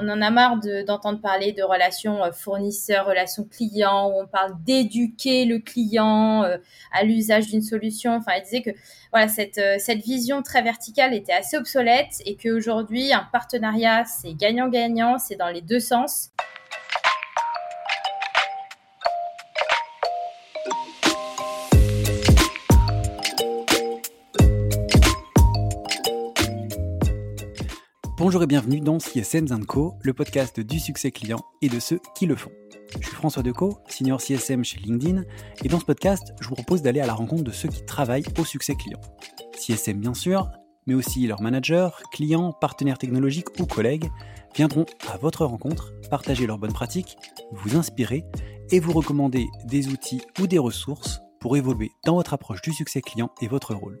On en a marre d'entendre parler de relations euh, fournisseurs, relations clients, où on parle d'éduquer le client euh, à l'usage d'une solution. Enfin, elle disait que voilà, cette, euh, cette vision très verticale était assez obsolète et qu'aujourd'hui, un partenariat, c'est gagnant-gagnant, c'est dans les deux sens. Bonjour et bienvenue dans CSM Co, le podcast du succès client et de ceux qui le font. Je suis François Decaux, senior CSM chez LinkedIn, et dans ce podcast, je vous propose d'aller à la rencontre de ceux qui travaillent au succès client. CSM bien sûr, mais aussi leurs managers, clients, partenaires technologiques ou collègues viendront à votre rencontre, partager leurs bonnes pratiques, vous inspirer et vous recommander des outils ou des ressources pour évoluer dans votre approche du succès client et votre rôle.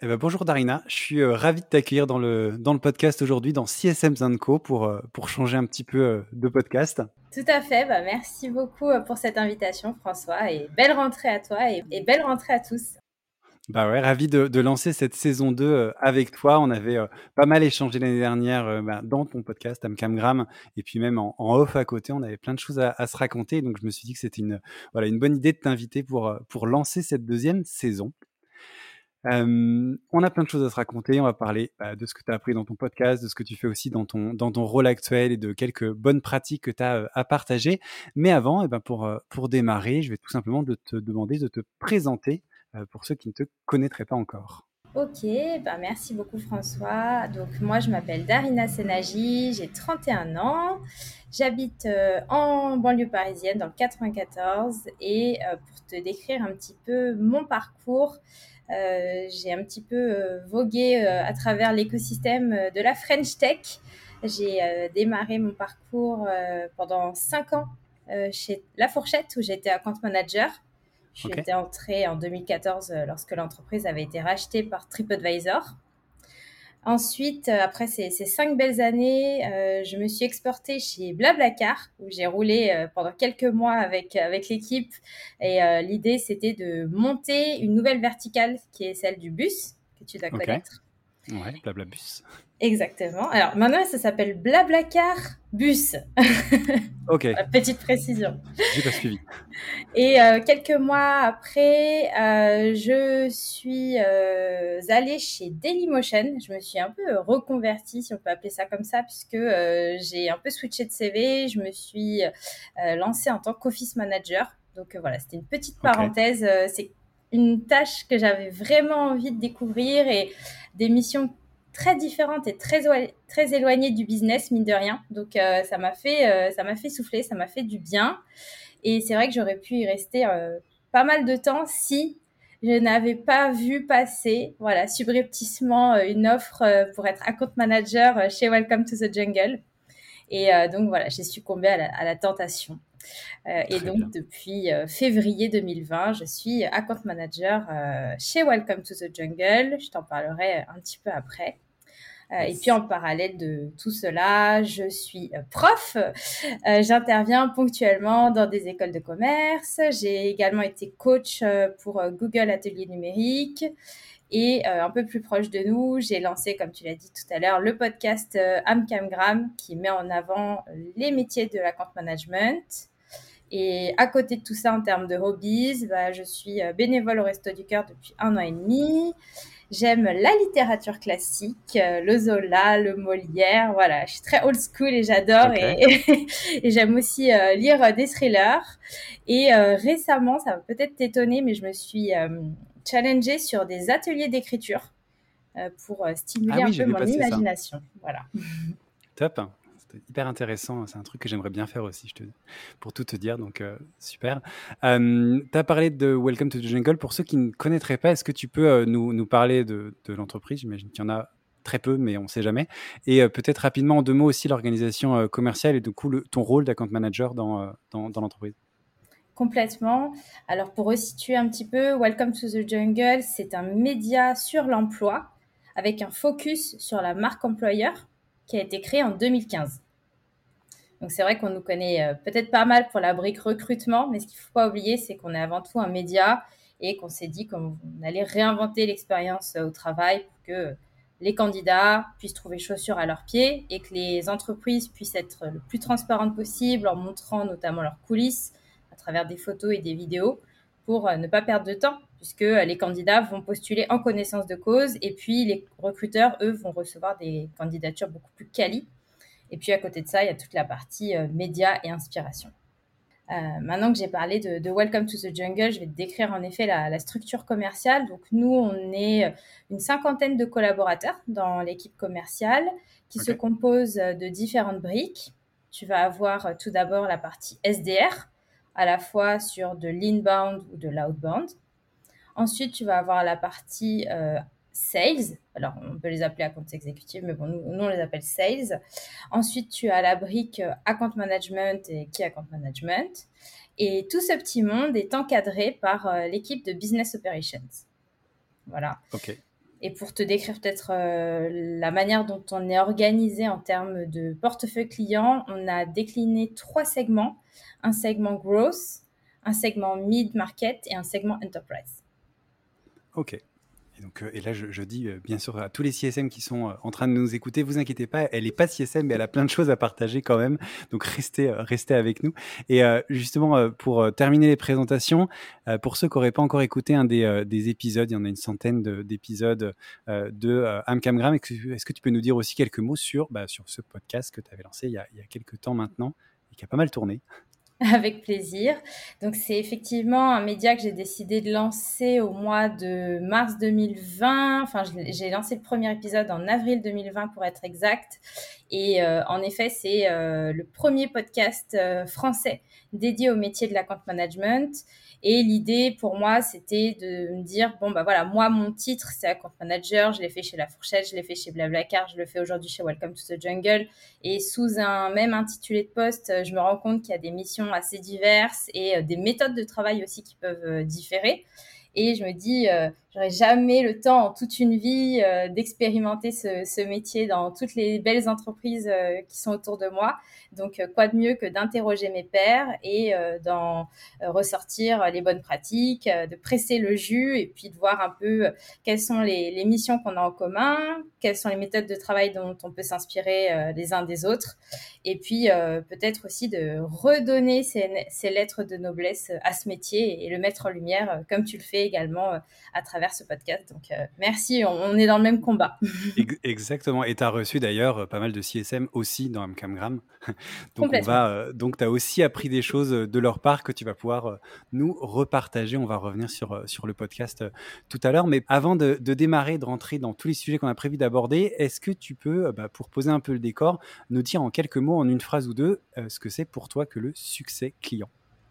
Eh ben, bonjour Darina, je suis euh, ravi de t'accueillir dans le, dans le podcast aujourd'hui, dans CSM Co, pour, euh, pour changer un petit peu euh, de podcast. Tout à fait, bah, merci beaucoup pour cette invitation François, et belle rentrée à toi et, belle rentrée à tous. Bah ouais, ravi de, de, lancer cette saison 2 avec toi. On avait pas mal échangé l'année dernière bah, dans ton podcast Amcamgram et puis même en, off à côté, on avait plein de choses à, à, se raconter. Donc je me suis dit que c'était une, voilà, une bonne idée de t'inviter pour, pour lancer cette deuxième saison on a plein de choses à se raconter. On va parler bah, de ce que tu as appris dans ton podcast, de ce que tu fais aussi dans ton, dans ton rôle actuel et de quelques bonnes pratiques que tu as à partager. Mais avant, eh ben pour, pour démarrer, je vais tout simplement te demander de te présenter pour ceux qui ne te connaîtraient pas encore. Ok, bah merci beaucoup François. Donc moi je m'appelle Darina Senagi, j'ai 31 ans, j'habite en banlieue parisienne dans le 94 et pour te décrire un petit peu mon parcours, euh, j'ai un petit peu euh, vogué euh, à travers l'écosystème de la French Tech. J'ai démarré mon parcours pendant cinq ans chez La Fourchette où j'étais account manager. J'étais entrée en 2014 lorsque l'entreprise avait été rachetée par TripAdvisor. Ensuite, euh, après ces, cinq belles années, euh, je me suis exportée chez Blablacar, où j'ai roulé euh, pendant quelques mois avec, avec l'équipe. Et l'idée, c'était de monter une nouvelle verticale qui est celle du bus, que tu dois connaître. Ouais, Blablabus. Exactement. Alors maintenant, ça s'appelle Blablacar Bus. Ok. Petite précision. J'ai pas suivi. Et euh, quelques mois après, euh, je suis euh, allée chez Dailymotion. Je me suis un peu reconvertie, si on peut appeler ça comme ça, puisque j'ai un peu switché de CV. Je me suis lancée en tant qu'office manager. Donc voilà, c'était une petite parenthèse. C'est une tâche que j'avais vraiment envie de découvrir et des missions très différentes et très, très éloignées du business, mine de rien. Donc, euh, ça m'a fait, euh, fait souffler, ça m'a fait du bien. Et c'est vrai que j'aurais pu y rester euh, pas mal de temps si je n'avais pas vu passer, voilà, subrepticement une offre pour être account manager chez Welcome to the Jungle. Et donc, voilà, j'ai succombé à la tentation. Euh, et donc, depuis euh, février 2020, je suis account manager euh, chez Welcome to the Jungle. Je t'en parlerai un petit peu après. et puis en parallèle de tout cela, je suis prof. J'interviens ponctuellement dans des écoles de commerce. J'ai également été coach pour Google Atelier Numérique. Et un peu plus proche de nous, j'ai lancé, comme tu l'as dit tout à l'heure, le podcast Amcamgram qui met en avant les métiers de la compte management. Et à côté de tout ça, en termes de hobbies, bah, je suis euh, bénévole au Resto du Cœur depuis un an et demi. J'aime la littérature classique, euh, le Zola, le Molière. Voilà, je suis très old school et j'adore. Et, j'aime aussi euh, lire des thrillers. Et récemment, ça va peut-être t'étonner, mais je me suis challengée sur des ateliers d'écriture pour stimuler ah un peu mon imagination. Voilà. Top hyper intéressant. C'est un truc que j'aimerais bien faire aussi, je te, pour tout te dire. Donc, euh, super. Euh, tu as parlé de Welcome to the Jungle. Pour ceux qui ne connaîtraient pas, est-ce que tu peux euh, nous, parler de, l'entreprise? J'imagine qu'il y en a très peu, mais on ne sait jamais. Et peut-être rapidement, en deux mots aussi, l'organisation commerciale et du coup ton rôle d'account manager dans, dans, dans l'entreprise. Complètement. Alors pour resituer un petit peu, Welcome to the Jungle, c'est un média sur l'emploi avec un focus sur la marque employeur qui a été créé en 2015. Donc c'est vrai qu'on nous connaît euh, peut-être pas mal pour la brique recrutement, mais ce qu'il ne faut pas oublier, c'est qu'on est avant tout un média et qu'on s'est dit qu'on allait réinventer l'expérience euh, au travail pour que les candidats puissent trouver chaussures à leurs pieds et que les entreprises puissent être le plus transparentes possible en montrant notamment leurs coulisses à travers des photos et des vidéos pour euh, ne pas perdre de temps puisque les candidats vont postuler en connaissance de cause et puis les recruteurs, eux, vont recevoir des candidatures beaucoup plus qualies et puis à côté de ça, il y a toute la partie euh, médias et inspiration. Euh, maintenant que j'ai parlé de, Welcome to the Jungle, je vais te décrire en effet la, structure commerciale. Donc nous, on est euh, une cinquantaine de collaborateurs dans l'équipe commerciale qui se compose de différentes briques. Tu vas avoir tout d'abord la partie SDR, à la fois sur de l'inbound ou de l'outbound. Ensuite, tu vas avoir la partie sales. Alors, on peut les appeler account exécutifs, mais bon, nous, on les appelle sales. Ensuite, tu as la brique euh, account management et key account management. Et tout ce petit monde est encadré par euh, l'équipe de business operations. Voilà. OK. Et pour te décrire peut-être euh, la manière dont on est organisé en termes de portefeuille client, on a décliné trois segments. Un segment growth, un segment mid-market et un segment enterprise. Ok, et, donc, euh, et là, je, dis euh, bien sûr à tous les CSM qui sont euh, en train de nous écouter, vous inquiétez pas, elle n'est pas CSM, mais elle a plein de choses à partager quand même. Donc restez, restez avec nous. Et justement, pour terminer les présentations, pour ceux qui n'auraient pas encore écouté un des, des, épisodes, il y en a une centaine d'épisodes de Amcamgram, est-ce que tu peux nous dire aussi quelques mots sur, bah, sur ce podcast que tu avais lancé il y, a, il y a quelques temps maintenant et qui a pas mal tourné? Avec plaisir. Donc c'est effectivement un média que j'ai décidé de lancer au mois de mars 2020. Enfin, j'ai lancé le premier épisode en avril 2020 pour être exact. Et euh, en effet, c'est euh, le premier podcast euh, français dédié au métier de la compte management. Et l'idée pour moi, c'était de me dire, bon, bah voilà, moi, mon titre, c'est Account Manager. Je l'ai fait chez La Fourchette, je l'ai fait chez Blablacar, je le fais aujourd'hui chez Welcome to the Jungle. Et sous un même intitulé de poste, je me rends compte qu'il y a des missions assez diverses et des méthodes de travail aussi qui peuvent différer. Et je me dis, j'aurais jamais le temps en toute une vie d'expérimenter ce, ce, métier dans toutes les belles entreprises qui sont autour de moi. Donc, quoi de mieux que d'interroger mes pairs et d'en ressortir les bonnes pratiques, de presser le jus et puis de voir un peu quelles sont les, les missions qu'on a en commun, quelles sont les méthodes de travail dont on peut s'inspirer les uns des autres. Et puis, peut-être aussi de redonner ces, ces, lettres de noblesse à ce métier et le mettre en lumière comme tu le fais également euh, à travers ce podcast. Donc, euh, merci, on, est dans le même combat. Exactement. Et tu as reçu d'ailleurs euh, pas mal de CSM aussi dans Mcamgram. donc, on va, donc tu as aussi appris des choses de leur part que tu vas pouvoir nous repartager. On va revenir sur, sur le podcast tout à l'heure. Mais avant de, démarrer, de rentrer dans tous les sujets qu'on a prévu d'aborder, est-ce que tu peux, bah, pour poser un peu le décor, nous dire en quelques mots, en une phrase ou deux, ce que c'est pour toi que le succès client?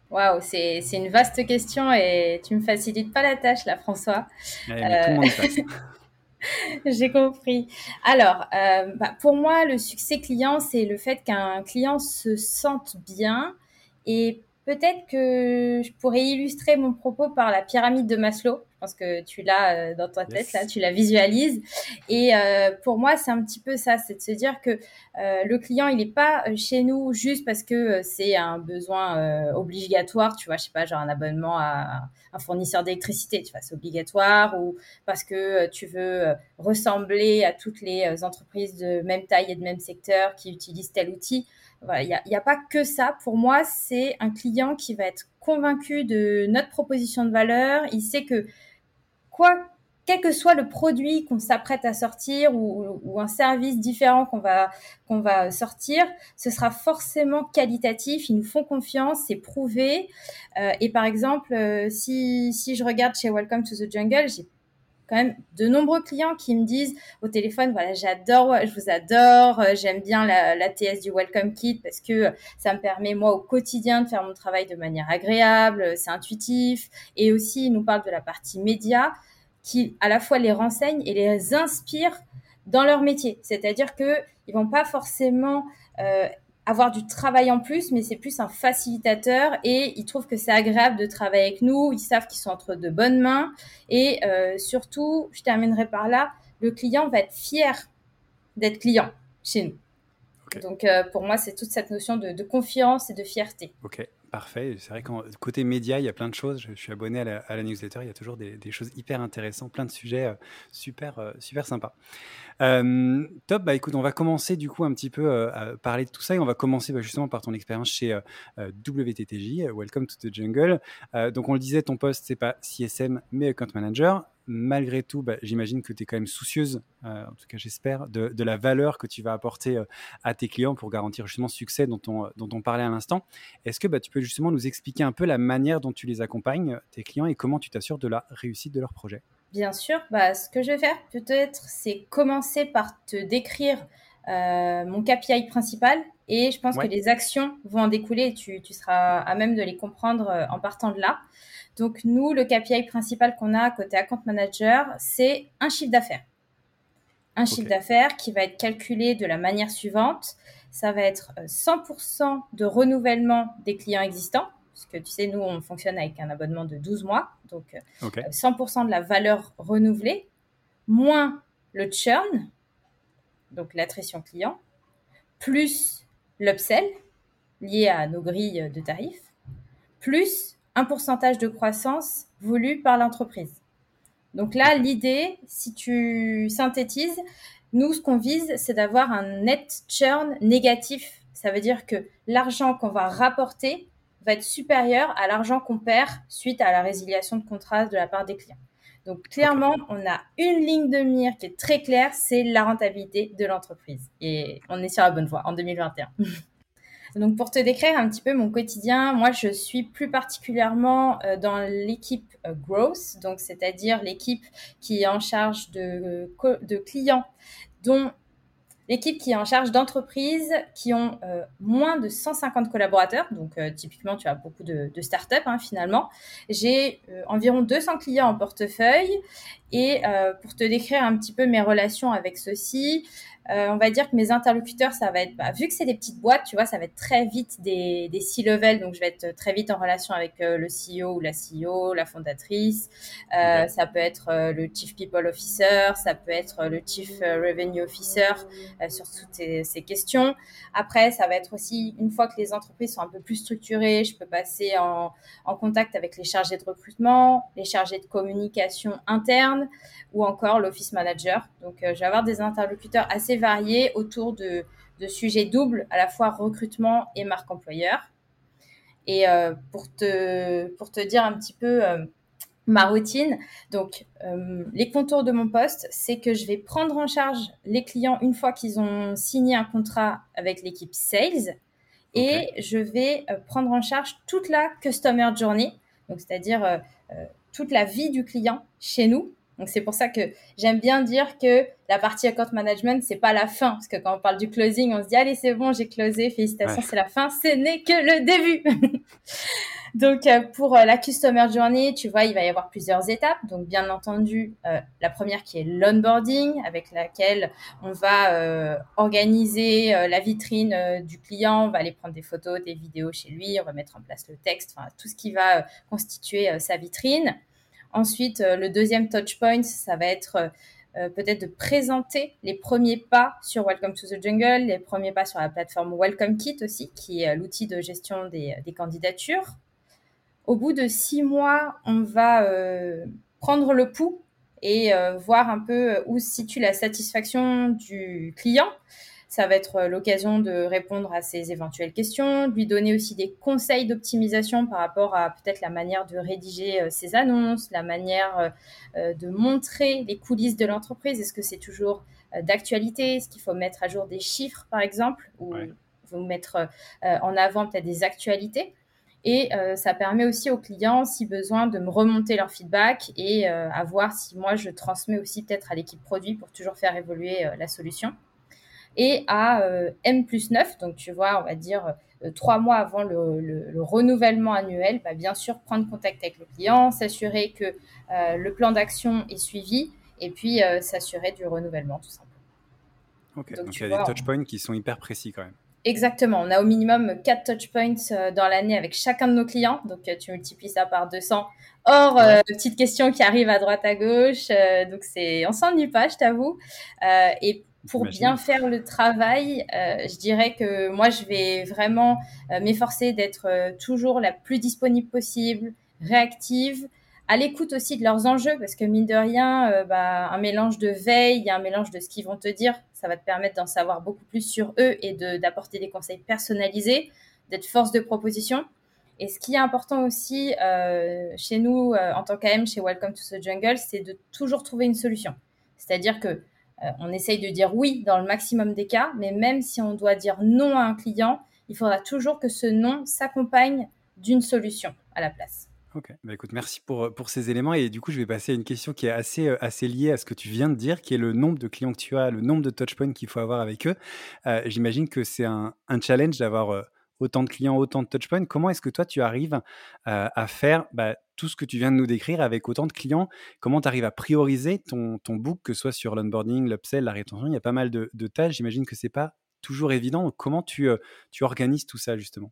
Waouh, c'est une vaste question et tu me facilites pas la tâche là, François. Euh, J'ai compris. Alors, euh, bah, pour moi, le succès client, c'est le fait qu'un client se sente bien. Et peut-être que je pourrais illustrer mon propos par la pyramide de Maslow. Je pense que tu l'as euh, dans ta tête, là, tu la visualises. Et euh, pour moi, c'est un petit peu ça, c'est de se dire que euh, le client, il n'est pas chez nous juste parce que c'est un besoin obligatoire, tu vois, je sais pas, genre un abonnement à un fournisseur d'électricité, tu vois, c'est obligatoire, ou parce que tu veux ressembler à toutes les entreprises de même taille et de même secteur qui utilisent tel outil. Il n'y a, pas que ça. Pour moi, c'est un client qui va être convaincu de notre proposition de valeur. Il sait que quoi, quel que soit le produit qu'on s'apprête à sortir ou, un service différent qu'on va, qu'on va sortir, ce sera forcément qualitatif. Ils nous font confiance, c'est prouvé. Euh, et par exemple, euh, si, si je regarde chez Welcome to the Jungle, j'ai quand même de nombreux clients qui me disent au téléphone, voilà, j'adore, je vous adore, euh, j'aime bien la, TS du Welcome Kit parce que ça me permet moi au quotidien de faire mon travail de manière agréable, c'est intuitif. Et aussi, ils nous parlent de la partie média qui à la fois les renseigne et les inspire dans leur métier. C'est-à-dire que ils vont pas forcément avoir du travail en plus, mais c'est plus un facilitateur et ils trouvent que c'est agréable de travailler avec nous. Ils savent qu'ils sont entre de bonnes mains et euh, surtout, je terminerai par là, le client va être fier d'être client chez nous. Donc euh, pour moi, c'est toute cette notion de, de, confiance et de fierté. Ok. Parfait. C'est vrai qu'en côté média, il y a plein de choses. Je, suis abonné à la, newsletter. Il y a toujours des, choses hyper intéressantes, plein de sujets euh, super, euh, super sympas. Euh, top. Bah écoute, on va commencer du coup un petit peu à parler de tout ça et on va commencer bah, justement par ton expérience chez WTTJ, Welcome to the Jungle. donc on le disait, ton poste c'est pas CSM mais Account Manager malgré tout, bah, j'imagine que tu es quand même soucieuse, euh, en tout cas j'espère, de, la valeur que tu vas apporter euh, à tes clients pour garantir justement ce succès dont on, dont on parlait à l'instant. Est-ce que bah, tu peux justement nous expliquer un peu la manière dont tu les accompagnes, tes clients, et comment tu t'assures de la réussite de leur projet? Bien sûr, bah, ce que je vais faire peut-être, c'est commencer par te décrire euh, mon KPI principal et je pense que les actions vont en découler et tu, tu, seras à même de les comprendre en partant de là. Donc nous, le KPI principal qu'on a côté account manager, c'est un chiffre d'affaires. Un chiffre d'affaires qui va être calculé de la manière suivante. Ça va être 100% euh, de renouvellement des clients existants, parce que tu sais, nous, on fonctionne avec un abonnement de 12 mois, donc 100% euh, de la valeur renouvelée, moins le churn, donc l'attrition client, plus l'upsell lié à nos grilles de tarifs, plus un pourcentage de croissance voulu par l'entreprise. Donc là, l'idée, si tu synthétises, nous, ce qu'on vise, c'est d'avoir un net churn négatif. Ça veut dire que l'argent qu'on va rapporter va être supérieur à l'argent qu'on perd suite à la résiliation de contrat de la part des clients. Donc clairement, on a une ligne de mire qui est très claire, c'est la rentabilité de l'entreprise. Et on est sur la bonne voie en 2021. Donc pour te décrire un petit peu mon quotidien, moi je suis plus particulièrement euh, dans l'équipe euh, growth, donc c'est-à-dire l'équipe qui est en charge de, de clients dont l'équipe qui est en charge d'entreprises qui ont euh, moins de 150 collaborateurs. Donc, typiquement, tu as beaucoup de, de startups hein, finalement. J'ai environ 200 clients en portefeuille. Et pour te décrire un petit peu mes relations avec ceux-ci, euh, on va dire que mes interlocuteurs, ça va être, bah, vu que c'est des petites boîtes, tu vois, ça va être très vite des, des C-level, donc je vais être très vite en relation avec euh, le CEO ou la CEO, la fondatrice. Euh, Ça peut être le Chief People Officer, ça peut être le Chief Revenue Officer sur toutes ces, ces, questions. Après, ça va être aussi, une fois que les entreprises sont un peu plus structurées, je peux passer en, en contact avec les chargés de recrutement, les chargés de communication interne ou encore l'office manager. Donc, je vais avoir des interlocuteurs assez variés autour de, sujets doubles, à la fois recrutement et marque employeur. Et euh, pour, te, pour te dire un petit peu euh, ma routine, donc euh, les contours de mon poste, c'est que je vais prendre en charge les clients une fois qu'ils ont signé un contrat avec l'équipe sales et je vais prendre en charge toute la customer journey, donc c'est-à-dire toute la vie du client chez nous donc c'est pour ça que j'aime bien dire que la partie account management c'est pas la fin parce que quand on parle du closing, on se dit allez c'est bon j'ai closé, félicitations c'est la fin, ce n'est que le début. donc euh, pour euh, la customer journey, tu vois il va y avoir plusieurs étapes. Donc bien entendu euh, la première qui est l'onboarding avec laquelle on va organiser la vitrine du client, on va aller prendre des photos, des vidéos chez lui, on va mettre en place le texte, enfin tout ce qui va constituer sa vitrine. Ensuite, euh, le deuxième touch point, ça va être euh, euh, peut-être de présenter les premiers pas sur Welcome to the Jungle, les premiers pas sur la plateforme Welcome Kit aussi, qui est l'outil de gestion des, candidatures. Au bout de six mois, on va prendre le pouls et voir un peu où se situe la satisfaction du client. Ça va être euh, l'occasion de répondre à ses éventuelles questions, de lui donner aussi des conseils d'optimisation par rapport à peut-être la manière de rédiger euh, ses annonces, la manière euh, de montrer les coulisses de l'entreprise. Est-ce que c'est toujours d'actualité? Est-ce qu'il faut mettre à jour des chiffres, par exemple, ou vous mettre en avant peut-être des actualités? Et ça permet aussi aux clients, si besoin, de me remonter leur feedback et à voir si moi je transmets aussi peut-être à l'équipe produit pour toujours faire évoluer la solution et à euh, M plus 9, donc tu vois, on va dire euh, trois mois avant le, renouvellement annuel, bah, bien sûr prendre contact avec le client, s'assurer que euh, le plan d'action est suivi et puis s'assurer du renouvellement tout simplement. Ok, donc, il y a des touchpoints qui sont hyper précis quand même. Exactement, on a au minimum 4 touchpoints dans l'année avec chacun de nos clients, donc tu multiplies ça par 200. Or, petites questions qui arrivent à droite à gauche, donc c'est, on s'ennuie pas, je t'avoue. et pour bien faire le travail, euh, je dirais que moi, je vais vraiment euh, m'efforcer d'être euh, toujours la plus disponible possible, réactive, à l'écoute aussi de leurs enjeux, parce que mine de rien, bah, un mélange de veille, un mélange de ce qu'ils vont te dire, ça va te permettre d'en savoir beaucoup plus sur eux et d'apporter des conseils personnalisés, d'être force de proposition. Et ce qui est important aussi chez nous, en tant qu'AM, chez Welcome to the Jungle, c'est de toujours trouver une solution. C'est-à-dire que euh, on essaye de dire oui dans le maximum des cas, mais même si on doit dire non à un client, il faudra toujours que ce non s'accompagne d'une solution à la place. Ok, bah écoute, merci pour, pour ces éléments. Et du coup, je vais passer à une question qui est assez, euh, assez liée à ce que tu viens de dire, qui est le nombre de clients que tu as, le nombre de touchpoints qu'il faut avoir avec eux. Euh, j'imagine que c'est un, challenge d'avoir autant de clients, autant de touchpoints. Comment est-ce que toi, tu arrives à faire bah, tout ce que tu viens de nous décrire avec autant de clients, comment tu arrives à prioriser ton, ton book, que ce soit sur l'onboarding, l'upsell, la rétention? Il y a pas mal de, tâches. J'imagine que c'est pas toujours évident. comment tu, euh, tu organises tout ça justement?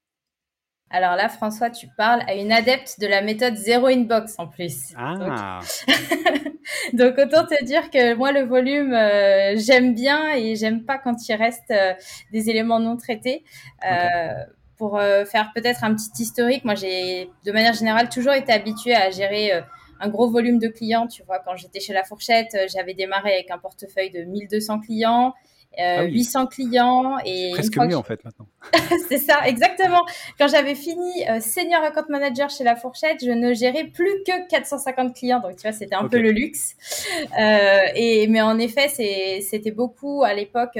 Alors là, François, tu parles à une adepte de la méthode zéro inbox en plus. Ah. Donc, autant te dire que moi, le volume, euh, j'aime bien et j'aime pas quand il reste euh, des éléments non traités pour euh, faire peut-être un petit historique, moi j'ai de manière générale toujours été habituée à gérer euh, un gros volume de clients. Tu vois, quand j'étais chez La Fourchette, euh, j'avais démarré avec un portefeuille de 1200 clients. 800 ah clients et presque mieux en fait maintenant. c'est ça, exactement. Quand j'avais fini senior account manager chez La Fourchette, je ne gérais plus que 450 clients, donc tu vois, c'était un peu le luxe. et mais en effet, c'était beaucoup à l'époque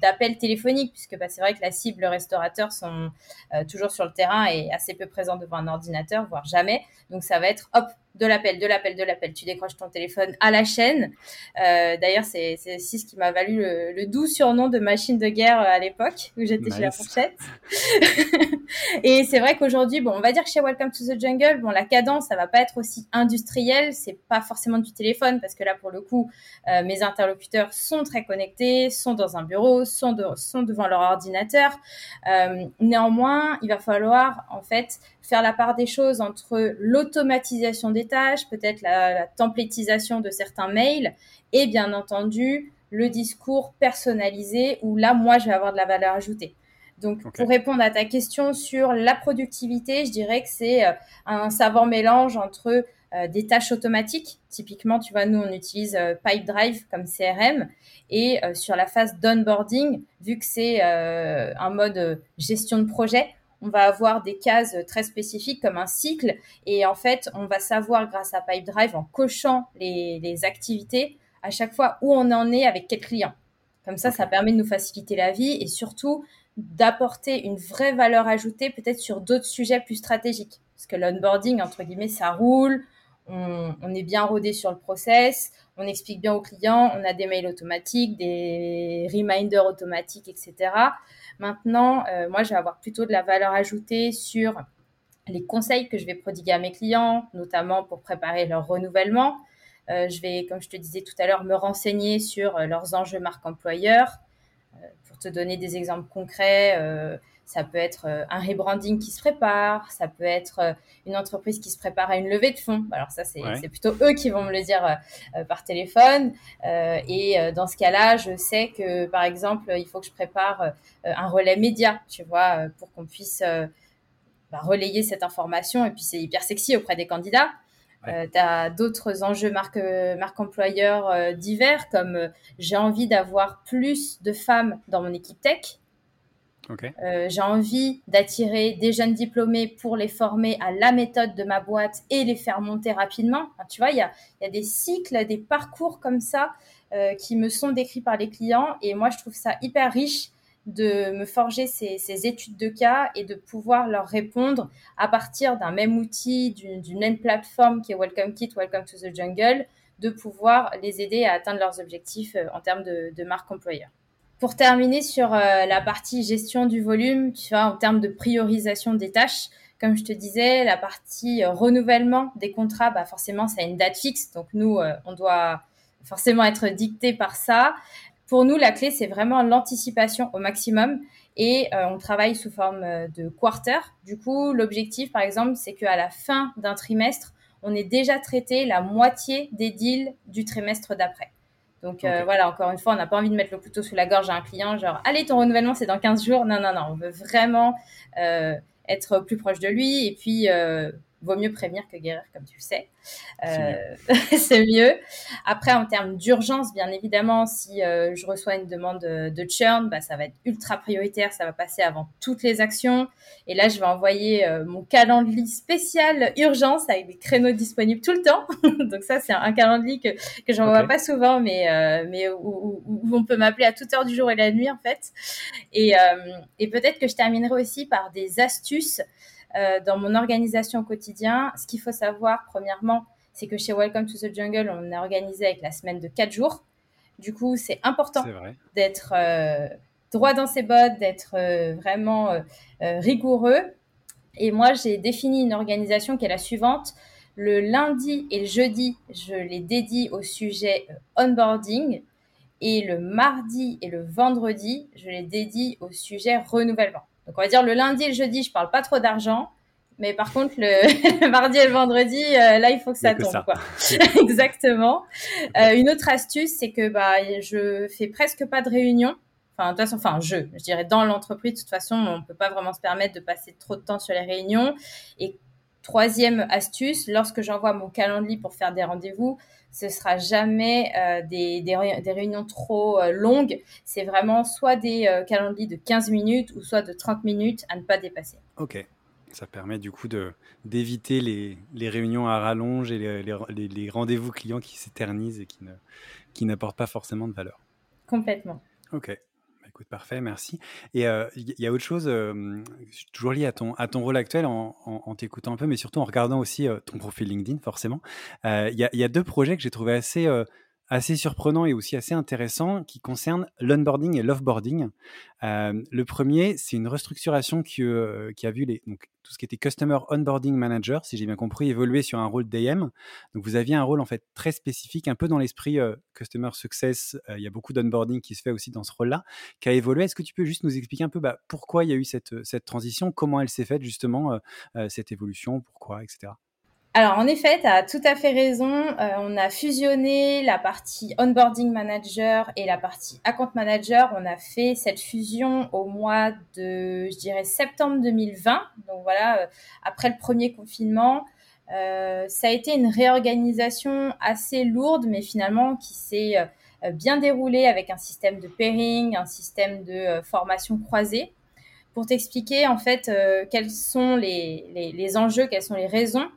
d'appels téléphoniques, puisque bah, c'est vrai que la cible restaurateur sont toujours sur le terrain et assez peu présents devant un ordinateur, voire jamais. Donc ça va être hop, de l'appel, de l'appel, de l'appel. Tu décroches ton téléphone à la chaîne. Euh, d'ailleurs, c'est aussi ce qui m'a valu le, doux surnom de machine de guerre euh, à l'époque où j'étais chez la fourchette. et c'est vrai qu'aujourd'hui, bon, on va dire que chez Welcome to the Jungle, bon, la cadence, ça va pas être aussi industrielle. C'est pas forcément du téléphone parce que là, pour le coup, euh, mes interlocuteurs sont très connectés, sont dans un bureau, sont, sont devant leur ordinateur. néanmoins, il va falloir en fait faire la part des choses entre l'automatisation des tâches, peut-être la, templétisation de certains mails, et bien entendu le discours personnalisé où là, moi, je vais avoir de la valeur ajoutée. Donc, pour répondre à ta question sur la productivité, je dirais que c'est euh, un savant mélange entre euh, des tâches automatiques. Typiquement, tu vois, nous, on utilise euh, Pipedrive comme CRM. Et sur la phase d'onboarding, vu que c'est un mode gestion de projet, on va avoir des cases très spécifiques comme un cycle et en fait, on va savoir grâce à Pipedrive en cochant les, activités à chaque fois où on en est avec quel client. Comme ça, ça permet de nous faciliter la vie et surtout d'apporter une vraie valeur ajoutée peut-être sur d'autres sujets plus stratégiques. Parce que l'onboarding, entre guillemets, ça roule, on, on, est bien rodé sur le process, on explique bien aux clients, on a des mails automatiques, des reminders automatiques, etc. Maintenant, euh, moi, je vais avoir plutôt de la valeur ajoutée sur les conseils que je vais prodiguer à mes clients, notamment pour préparer leur renouvellement. Euh, je vais, comme je te disais tout à l'heure, me renseigner sur euh, leurs enjeux marque employeur. pour te donner des exemples concrets, ça peut être euh, un rebranding qui se prépare, ça peut être euh, une entreprise qui se prépare à une levée de fonds. Alors ça, c'est plutôt eux qui vont me le dire euh, par téléphone. et dans ce cas-là, je sais que, par exemple, il faut que je prépare un relais média, tu vois, pour qu'on puisse bah, relayer cette information. Et puis, c'est hyper sexy auprès des candidats. tu as d'autres enjeux marque, marque employeur divers, comme j'ai envie d'avoir plus de femmes dans mon équipe tech. Euh, j'ai envie d'attirer des jeunes diplômés pour les former à la méthode de ma boîte et les faire monter rapidement. tu vois, il y a, des cycles, des parcours comme ça euh, qui me sont décrits par les clients et moi, je trouve ça hyper riche de me forger ces, études de cas et de pouvoir leur répondre à partir d'un même outil, d'une même plateforme qui est Welcome Kit, Welcome to the Jungle, de pouvoir les aider à atteindre leurs objectifs euh, en termes de, de marque employeur. Pour terminer sur euh, la partie gestion du volume, tu vois, en termes de priorisation des tâches, comme je te disais, la partie euh, renouvellement des contrats, bah forcément, ça a une date fixe. Donc nous, euh, on doit forcément être dicté par ça. pour nous, la clé, c'est vraiment l'anticipation au maximum et on travaille sous forme de quarter. Du coup, l'objectif, par exemple, c'est qu'à la fin d'un trimestre, on ait déjà traité la moitié des deals du trimestre d'après. Donc euh, voilà, encore une fois, on n'a pas envie de mettre le couteau sous la gorge à un client, genre, allez, ton renouvellement, c'est dans 15 jours. Non, non, non, on veut vraiment être plus proche de lui et puis vaut mieux prévenir que guérir, comme tu le sais. c'est mieux. Euh, Après, en termes d'urgence, bien évidemment, si euh, je reçois une demande de, churn, bah, ça va être ultra prioritaire, ça va passer avant toutes les actions. Et là, je vais envoyer euh, mon calendrier spécial urgence avec des créneaux disponibles tout le temps. Donc ça, c'est un, calendrier que, que j'envoie vois pas souvent, mais, mais où, on peut m'appeler à toute heure du jour et la nuit, en fait. Et, et peut-être que je terminerai aussi par des astuces dans mon organisation au quotidien, ce qu'il faut savoir, premièrement, c'est que chez Welcome to the Jungle, on est organisé avec la semaine de 4 jours. Du coup, c'est important d'être euh, droit dans ses bottes, d'être euh, vraiment rigoureux. Et moi, j'ai défini une organisation qui est la suivante. Le lundi et le jeudi, je les dédie au sujet onboarding. Et le mardi et le vendredi, je les dédie au sujet renouvellement. Donc on va dire le lundi et le jeudi, je parle pas trop d'argent. Mais par contre, le, mardi et le vendredi, euh, là, il faut que ça tombe. Quoi. Exactement. Euh, une autre astuce, c'est que bah, je fais presque pas de réunions. Enfin, de toute façon, enfin, je, je dirais dans l'entreprise, de toute façon, on peut pas vraiment se permettre de passer trop de temps sur les réunions. Et troisième astuce, lorsque j'envoie mon calendrier pour faire des rendez-vous, ce sera jamais euh, des, des, des, réunions trop euh, longues. C'est vraiment soit des euh, calendriers de 15 minutes ou soit de 30 minutes à ne pas dépasser. Ok. Ça permet du coup d'éviter les, les, réunions à rallonge et les, les, les rendez-vous clients qui s'éternisent et qui n'apportent pas forcément de valeur. Complètement. Ok parfait, merci. Et il euh, y, a autre chose, euh, toujours lié à ton, à ton rôle actuel, en, t'écoutant un peu, mais surtout en regardant aussi euh, ton profil LinkedIn, forcément. Il y, y, a deux projets que j'ai trouvé assez assez surprenant et aussi assez intéressant qui concerne l'onboarding et l'offboarding. Euh, le premier, c'est une restructuration qui, euh, qui a vu les, donc, tout ce qui était Customer Onboarding Manager, si j'ai bien compris, évoluer sur un rôle DM. Donc vous aviez un rôle en fait très spécifique, un peu dans l'esprit euh, Customer Success. il y a beaucoup d'onboarding qui se fait aussi dans ce rôle-là, qui a évolué. Est-ce que tu peux juste nous expliquer un peu bah, pourquoi il y a eu cette transition, comment elle s'est faite justement, cette évolution, pourquoi, etc. Alors, en effet, tu as tout à fait raison. Euh, on a fusionné la partie onboarding manager et la partie account manager. On a fait cette fusion au mois de, je dirais, septembre 2020. Donc voilà, euh, après le premier confinement. Euh, ça a été une réorganisation assez lourde, mais finalement qui s'est bien déroulée avec un système de pairing, un système de formation croisée. Pour t'expliquer en fait quels sont les, les enjeux, quelles sont les raisons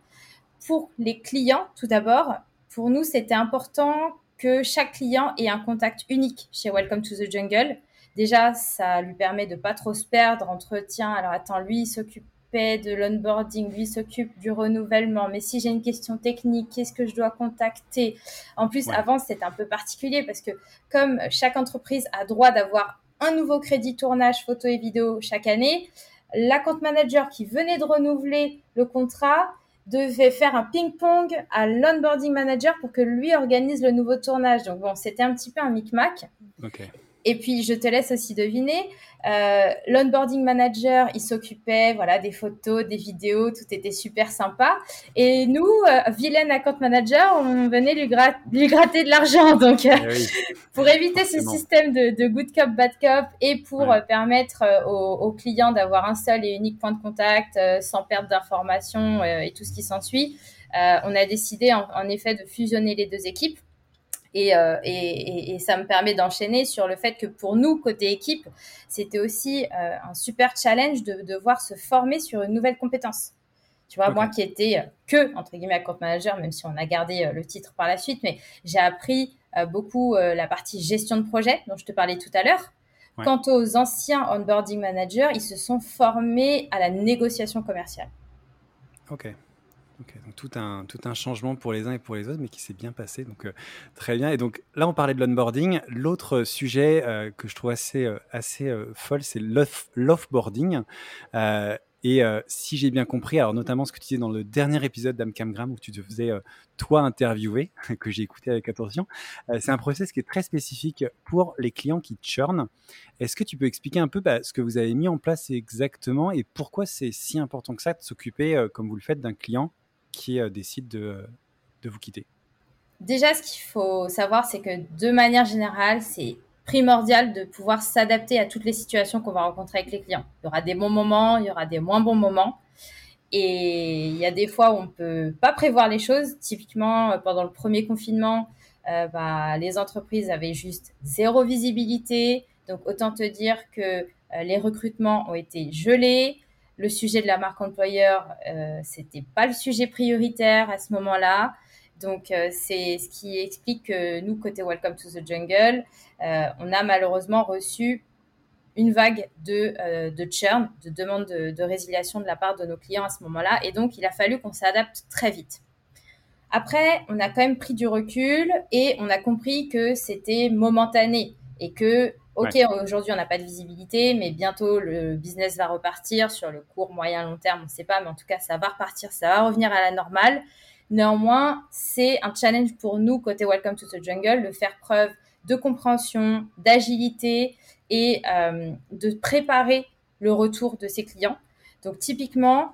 pour les clients, tout d'abord, pour nous, c'était important que chaque client ait un contact unique chez Welcome to the Jungle. Déjà, ça lui permet de pas trop se perdre entre tiens, alors attends, lui il s'occupait de l'onboarding, lui s'occupe du renouvellement, mais si j'ai une question technique, qu'est-ce que je dois contacter? En plus, avant, c'était un peu particulier parce que comme chaque entreprise a droit d'avoir un nouveau crédit tournage photo et vidéo chaque année, l'account manager qui venait de renouveler le contrat devait faire un ping-pong à l'onboarding manager pour que lui organise le nouveau tournage. Donc bon, c'était un petit peu un micmac. Et puis, je te laisse aussi deviner, euh, l'onboarding manager, il s'occupait voilà, des photos, des vidéos, tout était super sympa. Et nous, euh, vilaine account manager, on venait lui, lui gratter de l'argent. Donc, euh, eh pour éviter ce système de, de, good cop, bad cop et pour euh, permettre aux, aux, clients d'avoir un seul et unique point de contact sans perte d'informations et tout ce qui s'ensuit, on a décidé en, en effet de fusionner les deux équipes. Euh, et, ça me permet d'enchaîner sur le fait que pour nous, côté équipe, c'était aussi euh, un super challenge de devoir se former sur une nouvelle compétence. Tu vois, moi qui étais que, entre guillemets, account manager, même si on a gardé euh, le titre par la suite, mais j'ai appris beaucoup la partie gestion de projet dont je te parlais tout à l'heure. Quant aux anciens onboarding managers, ils se sont formés à la négociation commerciale. Ok donc tout un, tout un changement pour les uns et pour les autres, mais qui s'est bien passé. Donc euh, très bien. Et donc là, on parlait de l'onboarding. L'autre sujet euh, que je trouve assez, euh, assez folle, c'est l'offboarding. Et euh, si j'ai bien compris, alors notamment ce que tu disais dans le dernier épisode d'Amcamgram où tu te faisais euh, toi interviewer, que j'ai écouté avec attention, euh, c'est un process qui est très spécifique pour les clients qui churn. Est-ce que tu peux expliquer un peu bah, ce que vous avez mis en place exactement et pourquoi c'est si important que ça de s'occuper, comme vous le faites, d'un client qui décide de, de vous quitter Déjà, ce qu'il faut savoir, c'est que de manière générale, c'est primordial de pouvoir s'adapter à toutes les situations qu'on va rencontrer avec les clients. Il y aura des bons moments, il y aura des moins bons moments. Et il y a des fois où on peut pas prévoir les choses. Typiquement, euh, pendant le premier confinement, euh, bah, les entreprises avaient juste zéro visibilité. Donc, autant te dire que euh, les recrutements ont été gelés. Le sujet de la marque employeur, euh, c'était pas le sujet prioritaire à ce moment-là. Donc, euh, c'est ce qui explique que nous, côté Welcome to the Jungle, euh, on a malheureusement reçu une vague de, euh, de churn, de demande de, résiliation de la part de nos clients à ce moment-là. Et donc, il a fallu qu'on s'adapte très vite. Après, on a quand même pris du recul et on a compris que c'était momentané et que, OK, aujourd'hui, on n'a pas de visibilité, mais bientôt, le business va repartir sur le court, moyen, long terme, on ne sait pas, mais en tout cas, ça va repartir, ça va revenir à la normale. Néanmoins, c'est un challenge pour nous, côté Welcome to the Jungle, de faire preuve de compréhension, d'agilité et euh, de préparer le retour de ses clients. Donc, typiquement,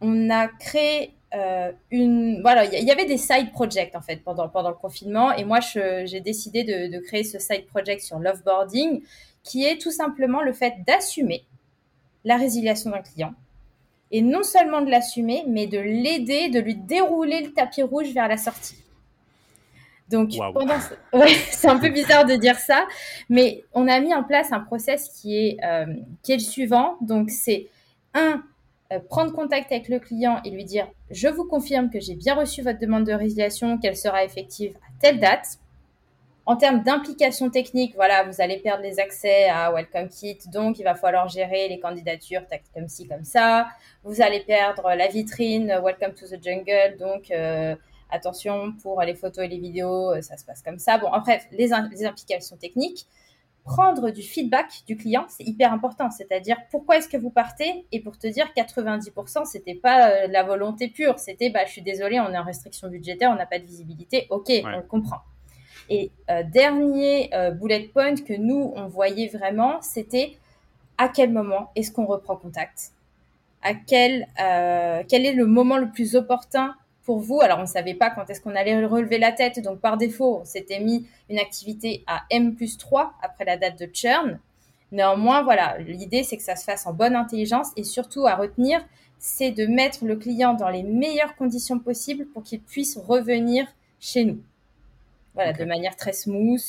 on a créé euh, une. Voilà, il y, avait des side projects en fait pendant, pendant le confinement. Et moi, j'ai décidé de, de, créer ce side project sur l'offboarding, qui est tout simplement le fait d'assumer la résiliation d'un client, et non seulement de l'assumer, mais de l'aider, de lui dérouler le tapis rouge vers la sortie. Donc, pendant... c'est un peu bizarre de dire ça, mais on a mis en place un process qui est, euh, qui est le suivant. Donc, c'est un, euh, prendre contact avec le client et lui dire Je vous confirme que j'ai bien reçu votre demande de résiliation, qu'elle sera effective à telle date. En termes d'implication technique, voilà, vous allez perdre les accès à Welcome Kit, donc il va falloir gérer les candidatures comme ci, comme ça. Vous allez perdre la vitrine Welcome to the Jungle, donc euh, attention pour les photos et les vidéos, euh, ça se passe comme ça. Bon, après, les, les implications techniques. Prendre du feedback du client, c'est hyper important. C'est-à-dire, pourquoi est-ce que vous partez? Et pour te dire, 90%, c'était pas euh, la volonté pure. C'était, bah, je suis désolée, on est en restriction budgétaire, on n'a pas de visibilité. Ok, on le comprend. Et euh, dernier euh, bullet point que nous, on voyait vraiment, c'était à quel moment est-ce qu'on reprend contact? À quel, quel est le moment le plus opportun pour vous Alors, on ne savait pas quand est-ce qu'on allait relever la tête, donc par défaut, on s'était mis une activité à M plus 3 après la date de churn. Néanmoins, voilà, l'idée, c'est que ça se fasse en bonne intelligence et surtout à retenir, c'est de mettre le client dans les meilleures conditions possibles pour qu'il puisse revenir chez nous voilà, de manière très smooth.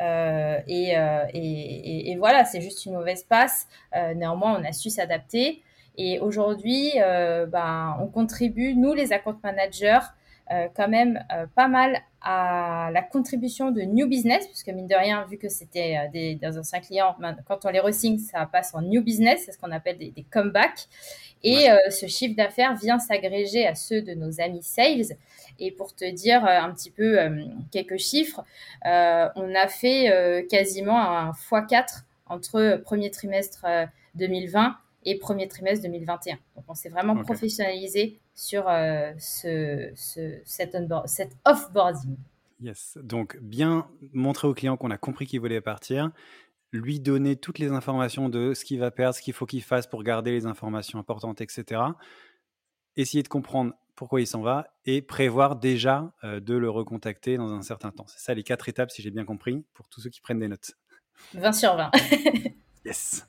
Euh, euh, et, et, voilà, c'est juste une mauvaise passe. Euh, néanmoins, on a su s'adapter. Et aujourd'hui, ben, on contribue, nous les account managers, quand même pas mal à la contribution de new business, puisque mine de rien, vu que c'était des, anciens clients, ben, quand on les re-signe, ça passe en new business, c'est ce qu'on appelle des, des comebacks. Et ce chiffre d'affaires vient s'agréger à ceux de nos amis sales. Et pour te dire euh, un petit peu euh, quelques chiffres, euh, on a fait quasiment un x4 entre premier trimestre 2020 et premier trimestre 2021. Donc on s'est vraiment professionnalisé sur ce, ce, cet, cet offboarding. Yes, donc bien montrer au client qu'on a compris qu'il voulait partir, lui donner toutes les informations de ce qu'il va perdre, ce qu'il faut qu'il fasse pour garder les informations importantes, etc. Essayer de comprendre pourquoi il s'en va et prévoir déjà euh, de le recontacter dans un certain temps. C'est ça les quatre étapes, si j'ai bien compris, pour tous ceux qui prennent des notes. 20 sur 20. Yes.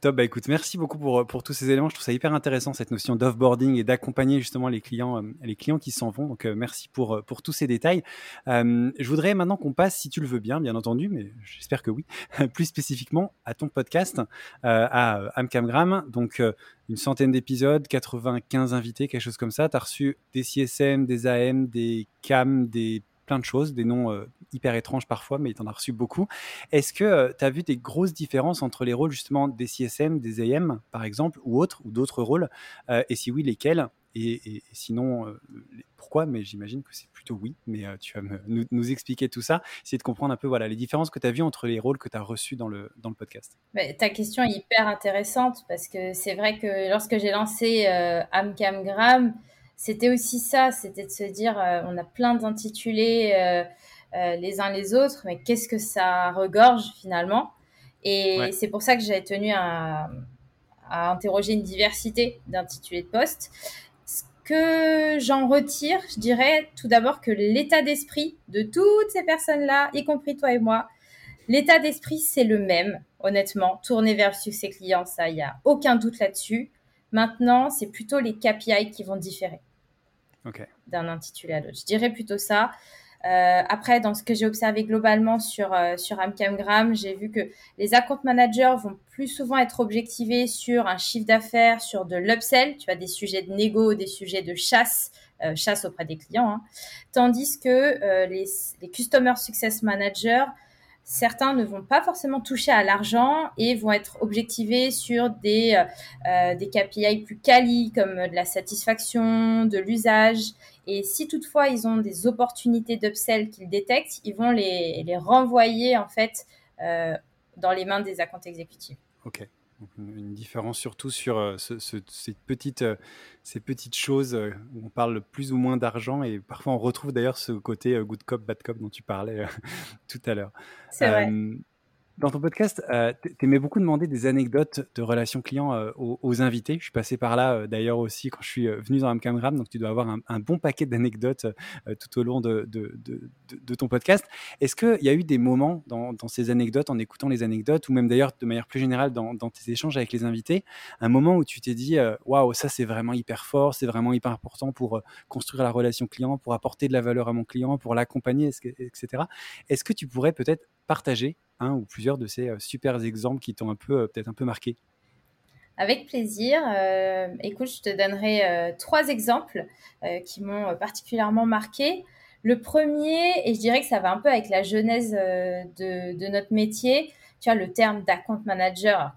Top. Bah écoute, merci beaucoup pour, pour tous ces éléments. Je trouve ça hyper intéressant cette notion d'offboarding et d'accompagner justement les clients, euh, les clients qui s'en vont. Donc euh, merci pour, euh, pour tous ces détails. je voudrais maintenant qu'on passe, si tu le veux bien, bien entendu, mais j'espère que oui, plus spécifiquement à ton podcast, à Amcamgram. Donc une centaine d'épisodes, 95 invités, quelque chose comme ça. Tu as reçu des CSM, des AM, des CAM, des plein de choses, des noms euh, hyper étranges parfois, mais tu en as reçu beaucoup. Est-ce que euh, tu as vu des grosses différences entre les rôles justement des CSM, des AM par exemple, ou autres, ou d'autres rôles euh, Et si oui, lesquels? Et, sinon, pourquoi? Mais j'imagine que c'est plutôt oui. Mais tu vas nous, expliquer tout ça, essayer de comprendre un peu voilà, les différences que tu as vues entre les rôles que tu as reçus dans le, dans le podcast. ta question est hyper intéressante parce que c'est vrai que lorsque j'ai lancé Amcamgram, c'était aussi ça, c'était de se dire, on a plein d'intitulés les uns les autres, mais qu'est-ce que ça regorge finalement? Et c'est pour ça que j'ai tenu à, interroger une diversité d'intitulés de poste. Ce que j'en retire, je dirais tout d'abord que l'état d'esprit de toutes ces personnes-là, y compris toi et moi, l'état d'esprit, c'est le même, honnêtement. Tourner vers le succès client, ça, il n'y a aucun doute là-dessus. Maintenant, c'est plutôt les KPI qui vont différer d'un intitulé à l'autre. Je dirais plutôt ça. Euh, après, dans ce que j'ai observé globalement sur, euh, sur Amcamgram, j'ai vu que les account managers vont plus souvent être objectivés sur un chiffre d'affaires, sur de l'upsell, tu as des sujets de négo, des sujets de chasse, euh, chasse auprès des clients, hein. tandis que les, les Customer Success Managers certains ne vont pas forcément toucher à l'argent et vont être objectivés sur des, euh, des KPI plus quali comme de la satisfaction, de l'usage. Et si toutefois ils ont des opportunités d'upsell qu'ils détectent, ils vont les, les renvoyer en fait euh, dans les mains des accounts exécutifs. Ok une différence surtout sur euh, ces, petites, euh, ces petites choses euh, où on parle plus ou moins d'argent et parfois on retrouve d'ailleurs ce côté good cop, bad cop dont tu parlais tout à l'heure. C'est vrai. Dans ton podcast, euh, tu aimais beaucoup demander des anecdotes de relations clients euh, aux, invités. Je suis passé par là euh, d'ailleurs aussi quand je suis venu dans Amcamgram, donc tu dois avoir un, bon paquet d'anecdotes tout au long de, ton podcast. Est-ce qu'il y a eu des moments dans, ces anecdotes, en écoutant les anecdotes, ou même d'ailleurs de manière plus générale dans, tes échanges avec les invités, un moment où tu t'es dit waouh, ça c'est vraiment hyper fort, c'est vraiment hyper important pour construire la relation client, pour apporter de la valeur à mon client, pour l'accompagner, etc. Est-ce que tu pourrais peut-être partager un ou plusieurs de ces euh, super exemples qui t'ont un peu, euh, peut-être un peu marqué avec plaisir. Euh, écoute, je te donnerai trois exemples qui m'ont particulièrement marqué. Le premier, et je dirais que ça va un peu avec la genèse de, notre métier, tu vois, le terme d'account manager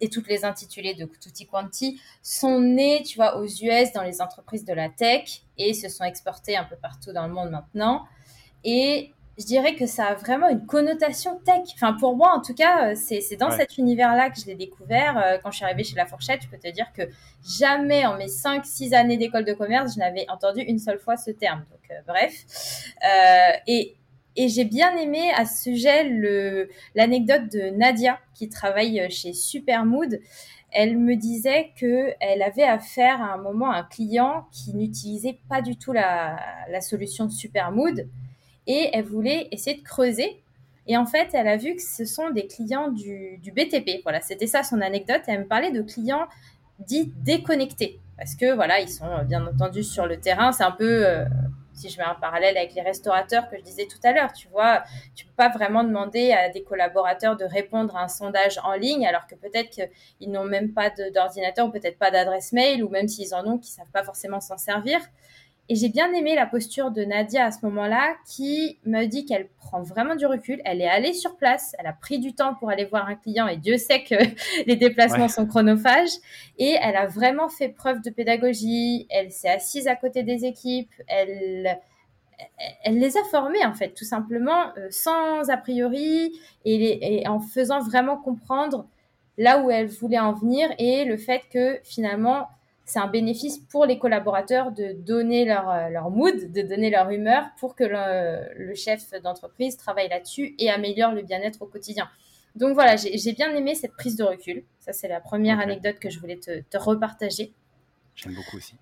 et toutes les intitulés de Tutti Quanti sont nés, tu vois, aux US dans les entreprises de la tech et se sont exportés un peu partout dans le monde maintenant. Et je dirais que ça a vraiment une connotation tech. Enfin, pour moi, en tout cas, euh, c'est dans cet univers-là que je l'ai découvert. Euh, quand je suis arrivée chez La Fourchette, je peux te dire que jamais en mes 5-6 années d'école de commerce, je n'avais entendu une seule fois ce terme. Donc, euh, bref. et, et j'ai bien aimé à ce sujet l'anecdote de Nadia, qui travaille chez Supermood. Elle me disait qu'elle avait affaire à un moment à un client qui n'utilisait pas du tout la, la solution Supermood et elle voulait essayer de creuser. Et en fait, elle a vu que ce sont des clients du, BTP. Voilà, c'était ça son anecdote. Elle me parlait de clients dits déconnectés. Parce que voilà, ils sont euh, bien entendu sur le terrain. C'est un peu, euh, si je mets un parallèle avec les restaurateurs que je disais tout à l'heure, tu vois, tu peux pas vraiment demander à des collaborateurs de répondre à un sondage en ligne, alors que peut-être qu'ils n'ont même pas d'ordinateur ou peut-être pas d'adresse mail, ou même s'ils en ont, qu'ils savent pas forcément s'en servir. Et j'ai bien aimé la posture de Nadia à ce moment-là, qui me dit qu'elle prend vraiment du recul. Elle est allée sur place, elle a pris du temps pour aller voir un client, et Dieu sait que les déplacements sont chronophages. Et elle a vraiment fait preuve de pédagogie. Elle s'est assise à côté des équipes. Elle, elle les a formés en fait, tout simplement, euh, sans a priori, et, et en faisant vraiment comprendre là où elle voulait en venir et le fait que finalement c'est un bénéfice pour les collaborateurs de donner leur, euh, leur mood, de donner leur humeur pour que le, chef d'entreprise travaille là-dessus et améliore le bien-être au quotidien. Donc voilà, j'ai bien aimé cette prise de recul. Ça, c'est la première anecdote que je voulais te, te repartager. J'aime beaucoup aussi.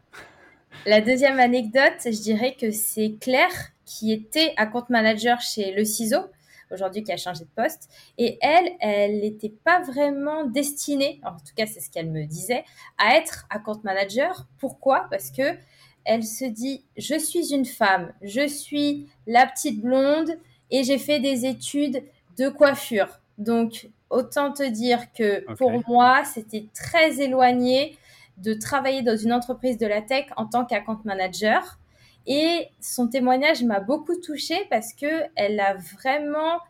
La deuxième anecdote, je dirais que c'est Claire qui était account manager chez Le Ciseau aujourd'hui qui a changé de poste. Et elle, elle n'était pas vraiment destinée, en tout cas c'est ce qu'elle me disait, à être account manager. Pourquoi? Parce que elle se dit, je suis une femme, je suis la petite blonde et j'ai fait des études de coiffure. Donc, autant te dire que pour moi, c'était très éloigné de travailler dans une entreprise de la tech en tant qu'account manager. Et son témoignage m'a beaucoup touchée parce que elle a vraiment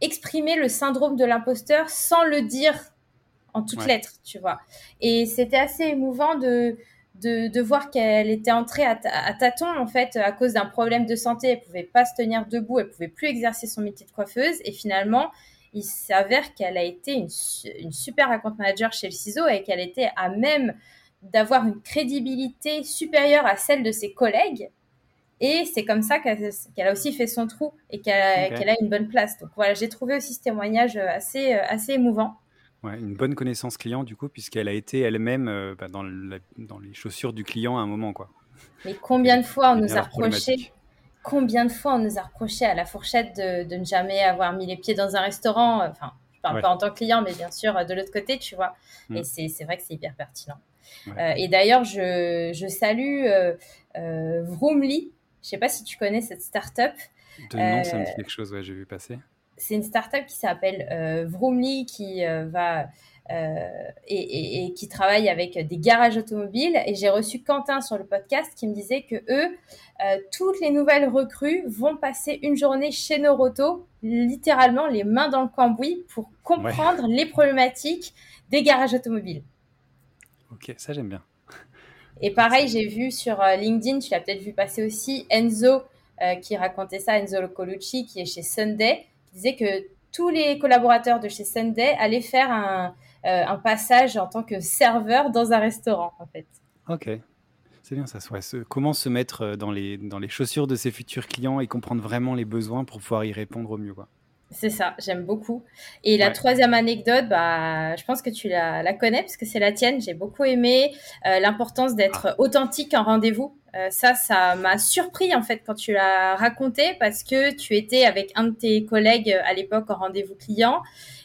exprimé le syndrome de l'imposteur sans le dire en toutes lettres, tu vois. Et c'était assez émouvant de, de, voir qu'elle était entrée à, tâtons en fait à cause d'un problème de santé. Elle pouvait pas se tenir debout, elle pouvait plus exercer son métier de coiffeuse. Et finalement, il s'avère qu'elle a été une, super account manager chez le CISO et qu'elle était à même d'avoir une crédibilité supérieure à celle de ses collègues. Et c'est comme ça qu'elle a aussi fait son trou et qu'elle a, une bonne place. Donc voilà, j'ai trouvé aussi ce témoignage assez, assez émouvant. Ouais, une bonne connaissance client du coup, puisqu'elle a été elle-même euh, bah, dans, dans, les chaussures du client à un moment. quoi. Mais combien de fois on nous a reproché combien de fois on nous a reproché à la fourchette de, ne jamais avoir mis les pieds dans un restaurant? Enfin, je parle pas en tant que client, mais bien sûr de l'autre côté, tu vois. Mm. Et c'est vrai que c'est hyper pertinent. Euh, et d'ailleurs, je, je, salue euh, euh, Vroomly. Je sais pas si tu connais cette startup. De nom, ça me dit quelque chose, ouais, j'ai vu passer c'est une startup qui s'appelle Vroomly qui va euh, et, qui travaille avec des garages automobiles. Et j'ai reçu Quentin sur le podcast qui me disait que eux, toutes les nouvelles recrues vont passer une journée chez Noroto, littéralement les mains dans le cambouis, pour comprendre les problématiques des garages automobiles. Ok, ça j'aime bien. Et pareil, j'ai vu sur LinkedIn, tu l'as peut-être vu passer aussi, Enzo qui racontait ça, Enzo Colucci, qui est chez Sunday, disait que tous les collaborateurs de chez Sunday allaient faire un, euh, un passage en tant que serveur dans un restaurant, en fait. Ok. C'est bien ça. comment se mettre euh, dans les, dans les chaussures de ses futurs clients et comprendre vraiment les besoins pour pouvoir y répondre au mieux. Quoi. C'est ça, j'aime beaucoup. Et la troisième anecdote, bah, je pense que tu la, la connais parce que c'est la tienne. J'ai beaucoup aimé euh, l'importance d'être authentique en rendez-vous. Euh, ça, ça m'a surpris en fait quand tu l'as raconté parce que tu étais avec un de tes collègues à l'époque en rendez-vous client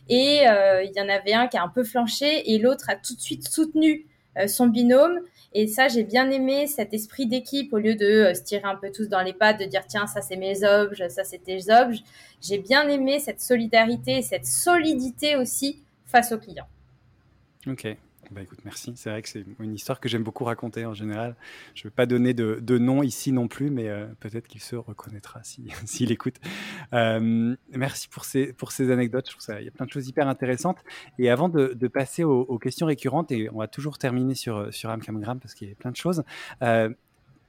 et euh, il y en avait un qui a un peu flanché et l'autre a tout de suite soutenu son binôme et ça, j'ai bien aimé cet esprit d'équipe au lieu de euh, se tirer un peu tous dans les pattes, de dire tiens, ça c'est mes objets, ça c'est tes objets. J'ai bien aimé cette solidarité, cette solidité aussi face aux clients. Ok. Bah écoute, merci. C'est vrai que c'est une histoire que j'aime beaucoup raconter en général. Je ne vais pas donner de, nom ici non plus, mais euh, peut-être qu'il se reconnaîtra s'il écoute. Euh, merci pour ces, pour ces anecdotes. Je trouve ça, il y a plein de choses hyper intéressantes. Et avant de, passer aux, questions récurrentes, et on va toujours terminer sur, sur Amcamgram parce qu'il y a plein de choses. Euh,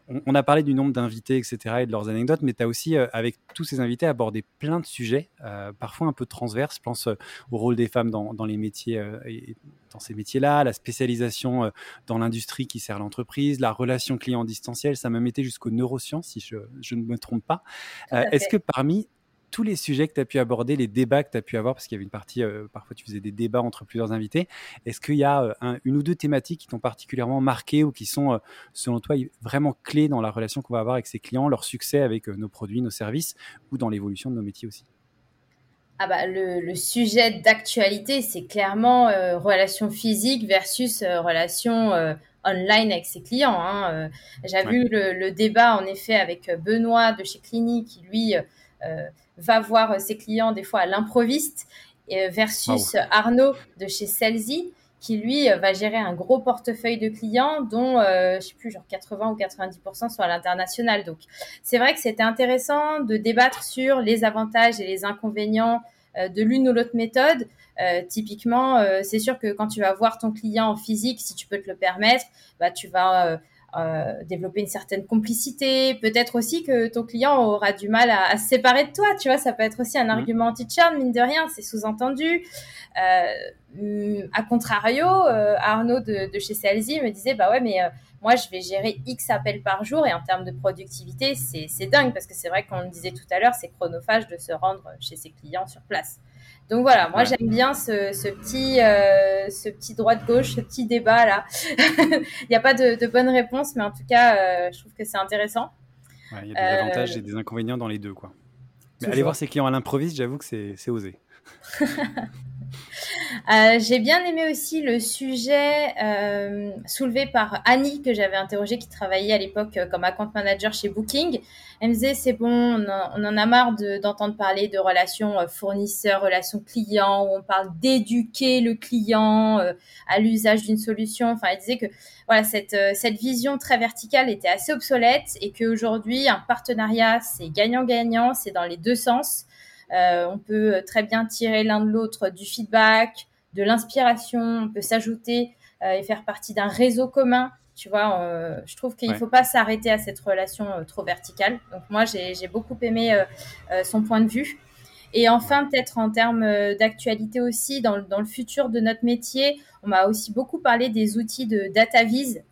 on, a parlé du nombre d'invités, etc., et de leurs anecdotes, mais tu as aussi, euh, avec tous ces invités, abordé plein de sujets, euh, parfois un peu transverses. Je pense euh, au rôle des femmes dans, les métiers, et dans ces métiers-là, la spécialisation dans l'industrie qui sert l'entreprise, la relation client distancielle. Ça m'a été jusqu'aux neurosciences, si je, je, ne me trompe pas. Est-ce que parmi tous les sujets que tu as pu aborder, les débats que tu as pu avoir, parce qu'il y avait une partie, euh, parfois tu faisais des débats entre plusieurs invités. Est-ce qu'il y a euh, une ou deux thématiques qui t'ont particulièrement marqué ou qui sont, euh, selon toi, vraiment clés dans la relation qu'on va avoir avec ses clients, leur succès avec nos produits, nos services ou dans l'évolution de nos métiers aussi? Ah bah, le, sujet d'actualité, c'est clairement relation physique versus relation online avec ses clients. Hein. J'ai vu le, le, débat en effet avec Benoît de chez Clinique, qui lui va voir ses clients des fois à l'improviste euh, versus Arnaud de chez Celsi qui lui euh, va gérer un gros portefeuille de clients dont euh, je sais plus genre 80 ou 90% sont à l'international. Donc c'est vrai que c'était intéressant de débattre sur les avantages et les inconvénients de l'une ou l'autre méthode. typiquement, c'est sûr que quand tu vas voir ton client en physique, si tu peux te le permettre, bah tu vas euh, développer une certaine complicité. Peut-être aussi que ton client aura du mal à, se séparer de toi. Tu vois, ça peut être aussi un mmh. argument anti-churn, mine de rien, c'est sous-entendu. Euh, à contrario, euh, Arnaud de, chez Salesy me disait, bah ouais, mais moi, je vais gérer X appels par jour et en termes de productivité, c'est dingue parce que c'est vrai qu'on le disait tout à l'heure, c'est chronophage de se rendre chez ses clients sur place. Donc voilà, moi j'aime bien ce, petit, euh, ce petit droite-gauche, ce petit débat là. Il n'y a pas de, de, bonne réponse, mais en tout cas, euh, je trouve que c'est intéressant. Il y a des avantages et des inconvénients dans les deux. quoi. Mais aller voir ses clients à l'improviste, j'avoue que c'est osé. Euh, j'ai bien aimé aussi le sujet euh, soulevé par Annie que j'avais interrogé qui travaillait à l'époque euh, comme account manager chez Booking. Elle me disait c'est bon, on, en a marre d'entendre parler de relations fournisseurs, relations clients, où on parle d'éduquer le client à l'usage d'une solution. Enfin, elle disait que voilà cette cette vision très verticale était assez obsolète et qu'aujourd'hui un partenariat c'est gagnant-gagnant, c'est dans les deux sens. Euh, on peut très bien tirer l'un de l'autre du feedback, de l'inspiration. On peut s'ajouter euh, et faire partie d'un réseau commun Tu vois, je trouve qu'il ne faut pas s'arrêter à cette relation trop verticale. Donc moi, j'ai beaucoup aimé son point de vue. Et enfin, peut-être en termes d'actualité aussi, dans, dans, le futur de notre métier, on m'a aussi beaucoup parlé des outils de data vise,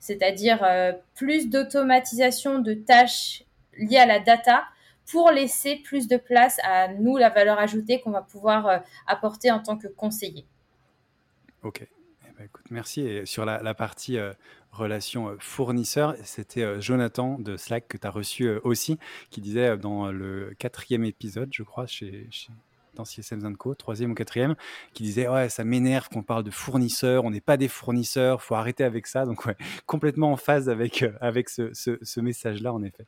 c'est-à-dire plus d'automatisation de tâches liées à la data pour laisser plus de place à nous, la valeur ajoutée qu'on va pouvoir euh, apporter en tant que conseiller. Ok. Eh ben, écoute, merci. Et sur la, partie euh, relation euh, fournisseur, c'était Jonathan de Slack que tu as reçu aussi, qui disait dans le quatrième épisode, je crois, chez, chez dans Co, troisième ou quatrième, qui disait ouais ça m'énerve qu'on parle de fournisseurs, on n'est pas des fournisseurs, faut arrêter avec ça. Donc complètement en phase avec avec ce, ce message-là en effet.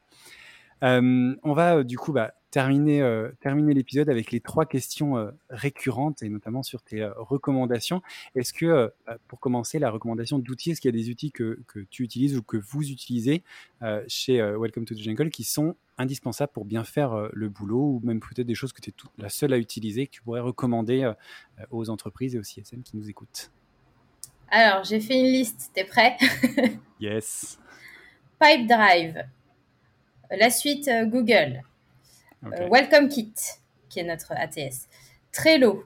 Euh, on va euh, du coup bah, terminer, euh, terminer l'épisode avec les trois questions récurrentes et notamment sur tes recommandations. Est-ce que, bah, pour commencer, la recommandation d'outils, est-ce qu'il y a des outils que, tu utilises ou que vous utilisez chez Welcome to the Jungle qui sont indispensables pour bien faire le boulot ou même peut-être des choses que tu es la seule à utiliser que tu pourrais recommander aux entreprises et aux CSM qui nous écoutent? Alors, j'ai fait une liste, t'es prêt? Yes. Pipe Drive, la suite euh, Google, euh, Welcome Kit, qui est notre ATS, Trello,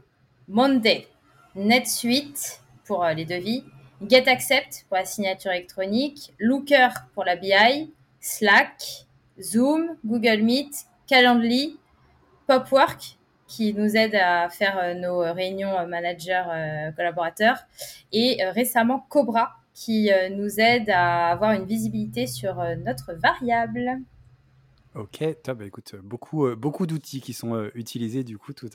Monday, NetSuite pour euh, les devis, GetAccept pour la signature électronique, Looker pour la BI, Slack, Zoom, Google Meet, Calendly, Popwork qui nous aide à faire nos réunions managers collaborateurs. Et récemment Cobra qui nous aide à avoir une visibilité sur notre variable. Ok, top. Bah, écoute, beaucoup, euh, beaucoup d'outils qui sont euh, utilisés, du coup, toute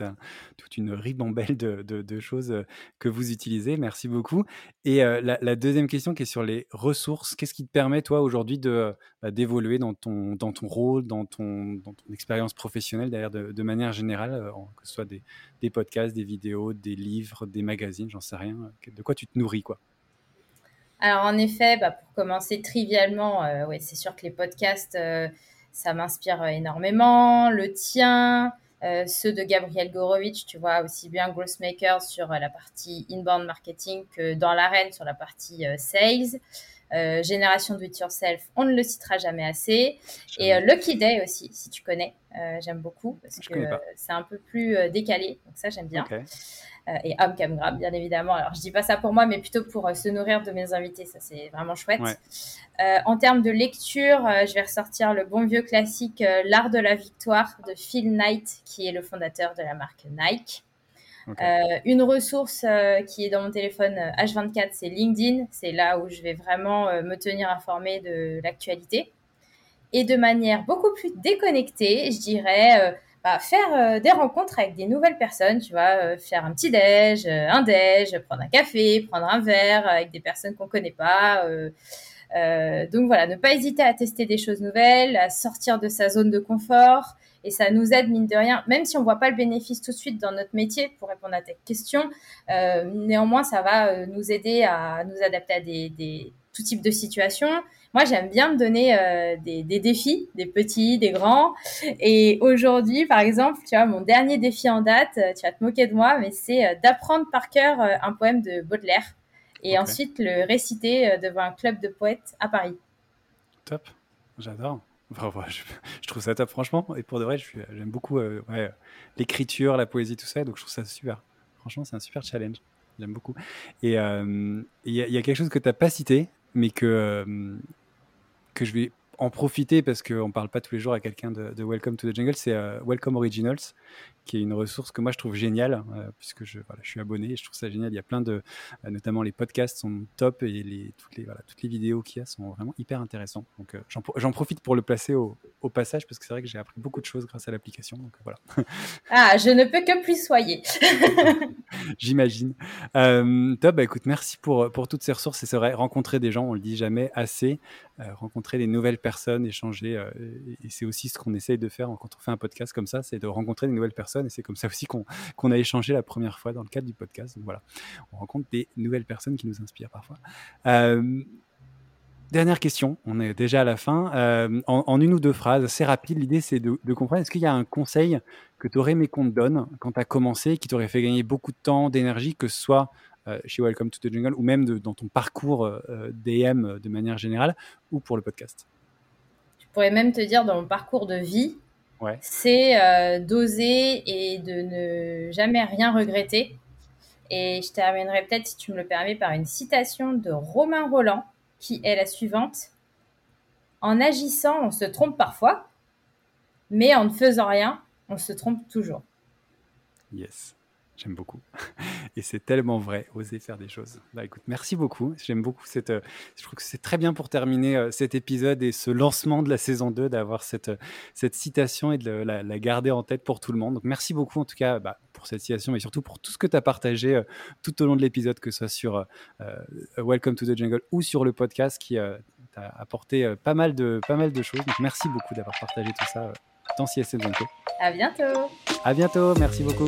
une ribambelle de, choses euh, que vous utilisez. Merci beaucoup. Et la, deuxième question qui est sur les ressources, qu'est-ce qui te permet, toi, aujourd'hui, de, bah, d'évoluer dans ton, dans ton rôle, dans ton, dans ton expérience professionnelle, d'ailleurs, de, manière générale, que ce soit des, des, podcasts, des vidéos, des livres, des magazines, j'en sais rien. De quoi tu te nourris, quoi? Alors, en effet, bah, pour commencer trivialement, ouais, c'est sûr que les podcasts ça m'inspire énormément. Le tien, euh, ceux de Gabriel Gorovitch, tu vois, aussi bien Grossmaker sur euh, la partie inbound marketing que dans l'arène sur la partie euh, sales. Génération Do It Yourself, on ne le citera jamais assez. Et Lucky Day aussi, si tu connais, j'aime beaucoup parce que c'est un peu plus décalé, donc ça j'aime bien. Euh, et Homme Camgrab, bien évidemment. Alors, je dis pas ça pour moi, mais plutôt pour euh, se nourrir de mes invités. Ça, c'est vraiment chouette. Euh, en termes de lecture, je vais ressortir le bon vieux classique L'art de la victoire de Phil Knight, qui est le fondateur de la marque Nike. une ressource qui est dans mon téléphone H24, c'est LinkedIn. C'est là où je vais vraiment me tenir informé de l'actualité. Et de manière beaucoup plus déconnectée, je dirais bah, faire euh, des rencontres avec des nouvelles personnes, tu vois, euh, faire un petit déj, euh, un déj, prendre un café, prendre un verre avec des personnes qu'on connaît pas. donc voilà, ne pas hésiter à tester des choses nouvelles, à sortir de sa zone de confort. Et ça nous aide, mine de rien, même si on voit pas le bénéfice tout de suite dans notre métier, pour répondre à ta question, néanmoins, ça va nous aider à nous adapter à des, des tout type de situations moi, j'aime bien me donner euh, des, défis, des petits, des grands. Et aujourd'hui, par exemple, tu vois, mon dernier défi en date, euh, tu vas te moquer de moi, mais c'est euh, d'apprendre par cœur un poème de Baudelaire et ensuite le réciter devant un club de poètes à Paris. Top, j'adore. je, trouve ça top, franchement. Et pour de vrai, j'aime beaucoup l'écriture, la poésie, tout ça. Donc, je trouve ça super. Franchement, c'est un super challenge. J'aime beaucoup. Et il y, a quelque chose que tu n'as pas cité, mais que, que je vais en profiter parce qu'on ne parle pas tous les jours à quelqu'un de, Welcome to the Jungle, c'est euh, Welcome Originals, qui est une ressource que moi je trouve géniale, euh, puisque je, voilà, je suis abonné et je trouve ça génial. Il y a plein de, euh, notamment les podcasts sont top et les, toutes, les, voilà, toutes les vidéos qu'il y a sont vraiment hyper intéressantes. Donc j'en profite pour le placer au, au passage parce que c'est vrai que j'ai appris beaucoup de choses grâce à l'application. Donc voilà. ah, je ne peux que plus soyer. J'imagine. top, bah, écoute, merci pour, pour toutes ces ressources. Et c'est vrai, rencontrer des gens, on le dit jamais assez, rencontrer des nouvelles personnes, échanger. et c'est aussi ce qu'on essaye de faire quand on fait un podcast comme ça, c'est de rencontrer des nouvelles personnes et c'est comme ça aussi qu'on a échangé la première fois dans le cadre du podcast. Donc voilà, on rencontre des nouvelles personnes qui nous inspirent parfois. Euh, dernière question, on est déjà à la fin. Euh, en, une ou deux phrases, assez rapide, l'idée c'est de, comprendre, est-ce qu'il y a un conseil que tu aurais aimé qu'on te donne quand tu as commencé, qui t'aurait fait gagner beaucoup de temps, d'énergie, que ce soit chez Welcome to the Jungle ou même dans ton parcours DM de manière générale ou pour le podcast? Pourrais même te dire dans mon parcours de vie, c'est d'oser et de ne jamais rien regretter. Et je terminerai peut-être, si tu me le permets, par une citation de Romain Roland qui est la suivante. En agissant, on se trompe parfois, mais en ne faisant rien, on se trompe toujours. Yes. J'aime beaucoup. Et c'est tellement vrai, oser faire des choses. Bah écoute, merci beaucoup. J'aime beaucoup cette. Euh, je trouve que c'est très bien pour terminer euh, cet épisode et ce lancement de la saison 2 d'avoir cette, euh, cette citation et de la, garder en tête pour tout le monde. Donc merci beaucoup en tout cas bah, pour cette citation, mais surtout pour tout ce que tu as partagé tout au long de l'épisode, que ce soit sur Welcome to the Jungle ou sur le podcast qui t'a apporté pas, mal de, pas mal de choses. Donc merci beaucoup d'avoir partagé tout ça dans CSM Zanko. À bientôt. À bientôt. Merci beaucoup.